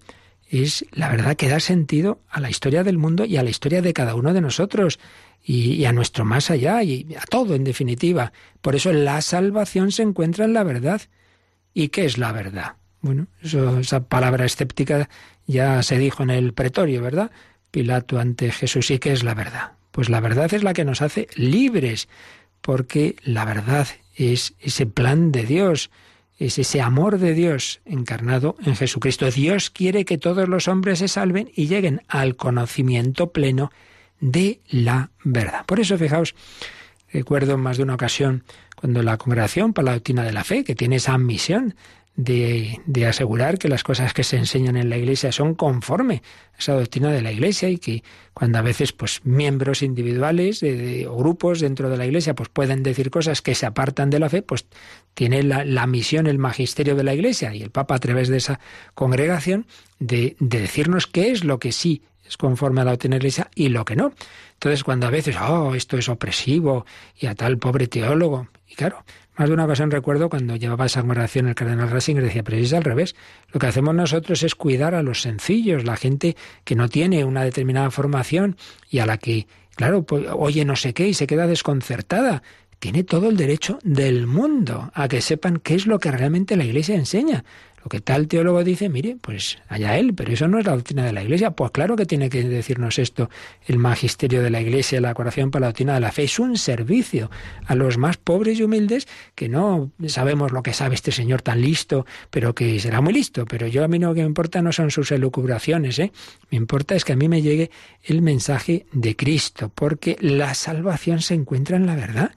Speaker 2: es la verdad que da sentido a la historia del mundo y a la historia de cada uno de nosotros. Y, a nuestro más allá y a todo en definitiva. Por eso la salvación se encuentra en la verdad. ¿Y qué es la verdad? Bueno, esa palabra escéptica ya se dijo en el pretorio, ¿verdad? Pilato ante Jesús. ¿Y qué es la verdad? Pues la verdad es la que nos hace libres, porque la verdad es ese plan de Dios, es ese amor de Dios encarnado en Jesucristo. Dios quiere que todos los hombres se salven y lleguen al conocimiento pleno de la verdad. Por eso, fijaos, recuerdo más de una ocasión cuando la Congregación para la Doctrina de la Fe, que tiene esa misión de, de, asegurar que las cosas que se enseñan en la Iglesia son conforme a esa doctrina de la Iglesia y que cuando a veces pues miembros individuales o grupos dentro de la Iglesia pues pueden decir cosas que se apartan de la fe, pues tiene la, la misión el magisterio de la Iglesia y el Papa a través de esa congregación de, de decirnos qué es lo que sí es conforme a la doctrina de la Iglesia y lo que no. Entonces, cuando a veces, oh, esto es opresivo y a tal pobre teólogo, y claro, más de una ocasión recuerdo cuando llevaba esa oración el cardenal Ratzinger decía, pero es al revés. Lo que hacemos nosotros es cuidar a los sencillos, la gente que no tiene una determinada formación y a la que, claro, pues, oye no sé qué y se queda desconcertada. Tiene todo el derecho del mundo a que sepan qué es lo que realmente la Iglesia enseña. Lo que tal teólogo dice, mire, pues allá él, pero eso no es la doctrina de la Iglesia. Pues claro que tiene que decirnos esto el magisterio de la Iglesia, la coración para la doctrina de la fe. Es un servicio a los más pobres y humildes que no sabemos lo que sabe este señor tan listo, pero que será muy listo. Pero yo a mí lo que me importa no son sus elucubraciones, ¿eh? Me importa es que a mí me llegue el mensaje de Cristo, porque la salvación se encuentra en la verdad.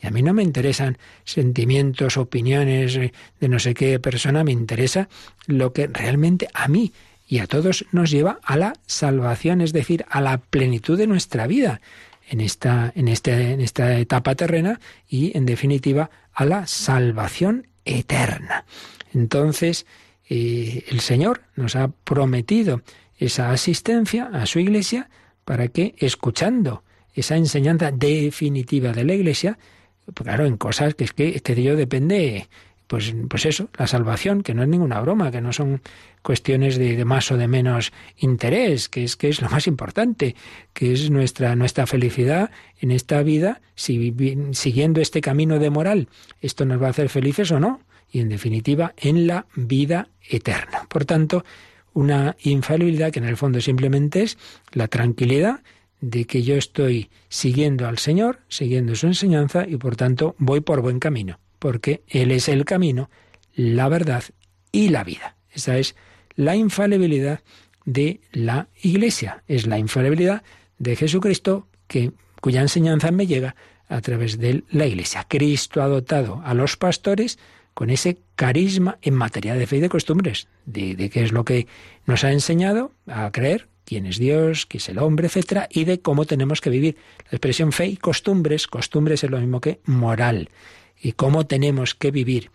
Speaker 2: Y a mí no me interesan sentimientos, opiniones de no sé qué persona, me interesa lo que realmente a mí y a todos nos lleva a la salvación, es decir, a la plenitud de nuestra vida en esta, en este, en esta etapa terrena y, en definitiva, a la salvación eterna. Entonces, eh, el Señor nos ha prometido esa asistencia a su iglesia para que, escuchando esa enseñanza definitiva de la iglesia, claro, en cosas que es que, que de ello depende, pues, pues eso, la salvación, que no es ninguna broma, que no son cuestiones de, más o de menos interés, que es que es lo más importante, que es nuestra, nuestra felicidad en esta vida, si siguiendo este camino de moral, esto nos va a hacer felices o no, y en definitiva en la vida eterna. Por tanto, una infalibilidad que en el fondo simplemente es la tranquilidad de que yo estoy siguiendo al Señor, siguiendo su enseñanza y por tanto voy por buen camino, porque Él es el camino, la verdad y la vida. Esa es la infalibilidad de la Iglesia, es la infalibilidad de Jesucristo que, cuya enseñanza me llega a través de la Iglesia. Cristo ha dotado a los pastores con ese carisma en materia de fe y de costumbres, de, de qué es lo que nos ha enseñado a creer quién es Dios, quién es el hombre, etcétera, y de cómo tenemos que vivir. La expresión fe y costumbres, costumbres es lo mismo que moral, y cómo tenemos que vivir.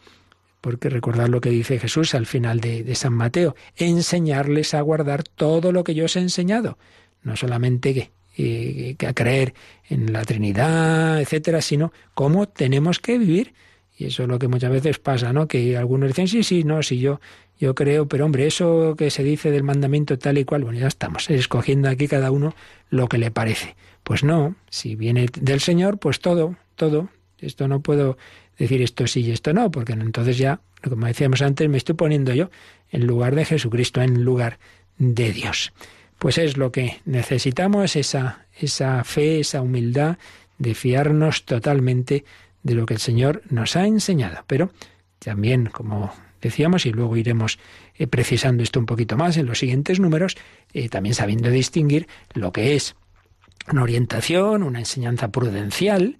Speaker 2: Porque recordad lo que dice Jesús al final de, San Mateo, enseñarles a guardar todo lo que yo os he enseñado, no solamente que, eh, que a creer en la Trinidad, etcétera, sino cómo tenemos que vivir. Y eso es lo que muchas veces pasa, ¿no? Que algunos dicen, sí, sí, no, si yo yo creo, pero hombre, eso que se dice del mandamiento tal y cual, bueno, ya estamos escogiendo aquí cada uno lo que le parece. Pues no, si viene del Señor, pues todo, todo. Esto no puedo decir esto sí y esto no, porque entonces ya, como decíamos antes, me estoy poniendo yo en lugar de Jesucristo, en lugar de Dios. Pues es lo que necesitamos, esa, esa fe, esa humildad de fiarnos totalmente de lo que el Señor nos ha enseñado. Pero también, como decíamos, y luego iremos eh, precisando esto un poquito más en los siguientes números, eh, también sabiendo distinguir lo que es una orientación, una enseñanza prudencial.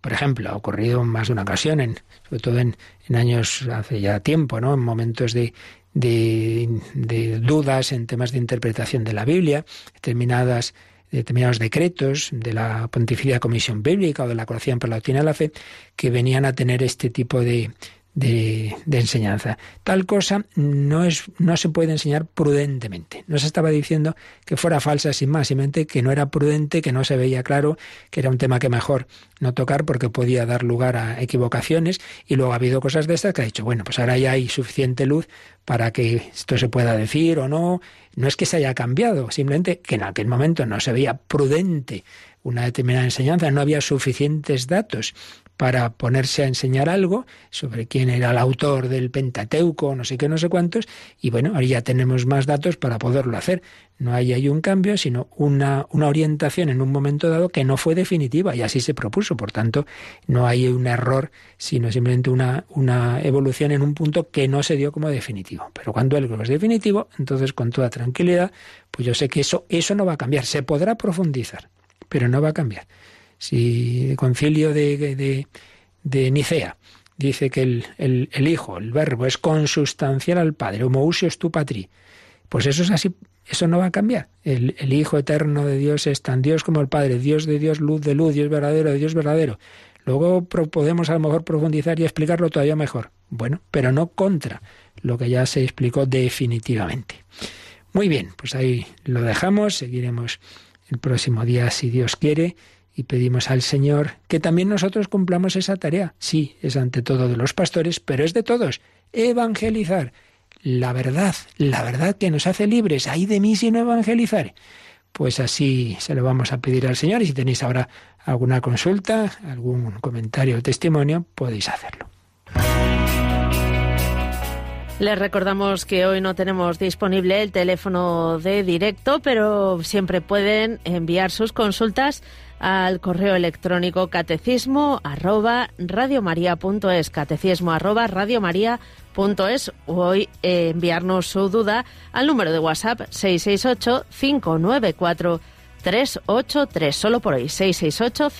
Speaker 2: Por ejemplo, ha ocurrido en más de una ocasión, en, sobre todo en, años hace ya tiempo, ¿no? en momentos de, de, dudas en temas de interpretación de la Biblia, determinadas, determinados decretos de la Pontificia Comisión Bíblica o de la Colección por la Doctrina de la Fe, que venían a tener este tipo de, de, enseñanza. Tal cosa no, es, no se puede enseñar prudentemente. No se estaba diciendo que fuera falsa sin más, simplemente que no era prudente, que no se veía claro, que era un tema que mejor no tocar porque podía dar lugar a equivocaciones. Y luego ha habido cosas de estas que ha dicho, bueno, pues ahora ya hay suficiente luz para que esto se pueda decir o no. No es que se haya cambiado, simplemente que en aquel momento no se veía prudente una determinada enseñanza, no había suficientes datos para ponerse a enseñar algo sobre quién era el autor del Pentateuco, no sé qué, no sé cuántos, y bueno, ahora ya tenemos más datos para poderlo hacer. No hay ahí un cambio, sino una, una orientación en un momento dado que no fue definitiva, y así se propuso. Por tanto, no hay un error, sino simplemente una, una evolución en un punto que no se dio como definitivo. Pero cuando algo es definitivo, entonces con toda tranquilidad, pues yo sé que eso, eso no va a cambiar. Se podrá profundizar, pero no va a cambiar. Si el concilio de, de, Nicea dice que el, el, Hijo, el Verbo, es consustancial al Padre, homoousios tu patri, pues eso es así, eso no va a cambiar. El, el, Hijo eterno de Dios es tan Dios como el Padre, Dios de Dios, luz de luz, Dios verdadero de Dios verdadero. Luego podemos a lo mejor profundizar y explicarlo todavía mejor. Bueno, pero no contra lo que ya se explicó definitivamente. Muy bien, pues ahí lo dejamos, seguiremos el próximo día si Dios quiere y pedimos al Señor que también nosotros cumplamos esa tarea. Sí, es ante todo de los pastores, pero es de todos. Evangelizar. La verdad, la verdad que nos hace libres. Hay de mí si no evangelizar. Pues así se lo vamos a pedir al Señor y si tenéis ahora alguna consulta, algún comentario o testimonio, podéis hacerlo.
Speaker 4: Les recordamos que hoy no tenemos disponible el teléfono de directo, pero siempre pueden enviar sus consultas al correo electrónico catecismo arroba radiomaria.es, catecismo arroba radiomaria.es o hoy eh, enviarnos su duda al número de WhatsApp 668 594 383, solo por hoy, 668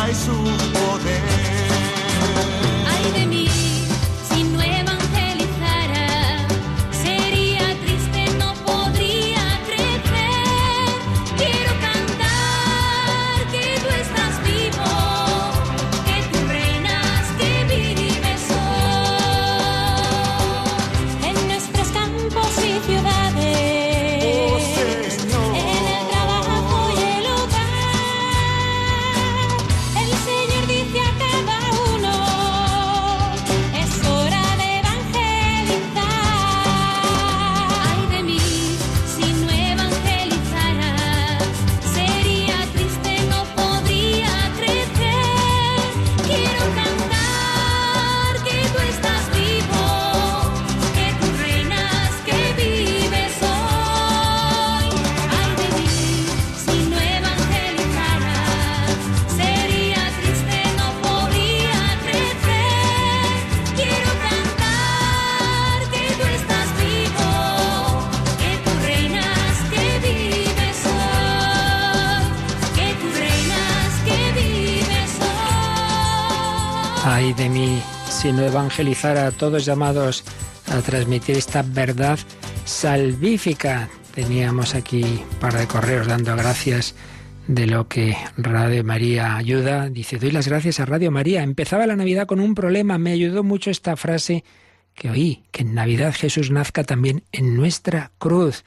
Speaker 4: faz
Speaker 2: surdo. Evangelizar a todos llamados a transmitir esta verdad salvífica. Teníamos aquí un par de correos dando gracias de lo que Radio María ayuda. Dice, doy las gracias a Radio María. Empezaba la Navidad con un problema. Me ayudó mucho esta frase que oí, que en Navidad Jesús nazca también en nuestra cruz.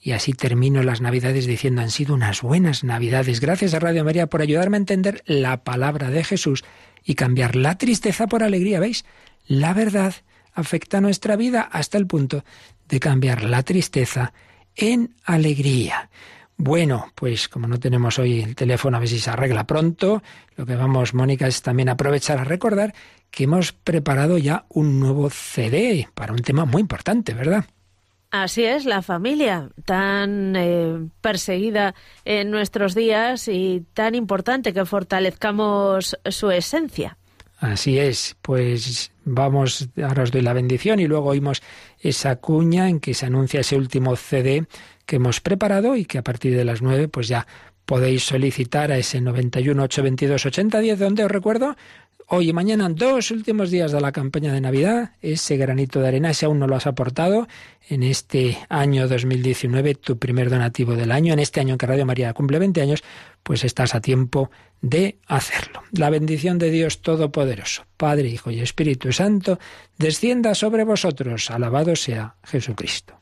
Speaker 2: Y así termino las Navidades diciendo, han sido unas buenas Navidades. Gracias a Radio María por ayudarme a entender la palabra de Jesús y cambiar la tristeza por alegría. ¿Veis? La verdad afecta nuestra vida hasta el punto de cambiar la tristeza en alegría. Bueno, pues como no tenemos hoy el teléfono, a ver si se arregla pronto, lo que vamos, Mónica, es también aprovechar a recordar que hemos preparado ya un nuevo CD para un tema muy importante, ¿verdad?
Speaker 3: Así es, la familia, tan eh, perseguida en nuestros días y tan importante que fortalezcamos su esencia.
Speaker 2: Así es, pues vamos, ahora os doy la bendición y luego oímos esa cuña en que se anuncia ese último CD que hemos preparado y que a partir de las nueve pues ya podéis solicitar a ese 91 822 8010 donde os recuerdo hoy y mañana, dos últimos días de la campaña de Navidad, ese granito de arena, si aún no lo has aportado en este año 2019, tu primer donativo del año, en este año en que Radio María cumple 20 años, pues estás a tiempo de hacerlo. La bendición de Dios Todopoderoso, Padre, Hijo y Espíritu Santo, descienda sobre vosotros. Alabado sea Jesucristo.